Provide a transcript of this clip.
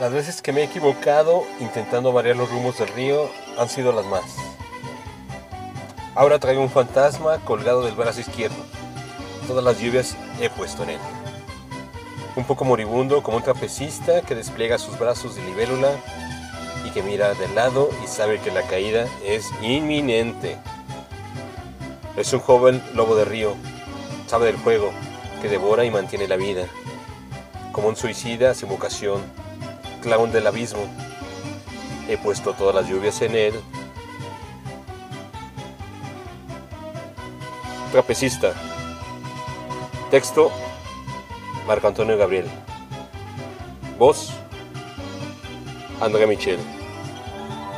Las veces que me he equivocado intentando variar los rumos del río han sido las más. Ahora traigo un fantasma colgado del brazo izquierdo. Todas las lluvias he puesto en él. Un poco moribundo como un trapecista que despliega sus brazos de libélula y que mira de lado y sabe que la caída es inminente. Es un joven lobo de río, sabe del juego, que devora y mantiene la vida. Como un suicida sin vocación, clown del abismo. He puesto todas las lluvias en él. Trapecista. Texto. Marco Antonio Gabriel. Voz. André Michel.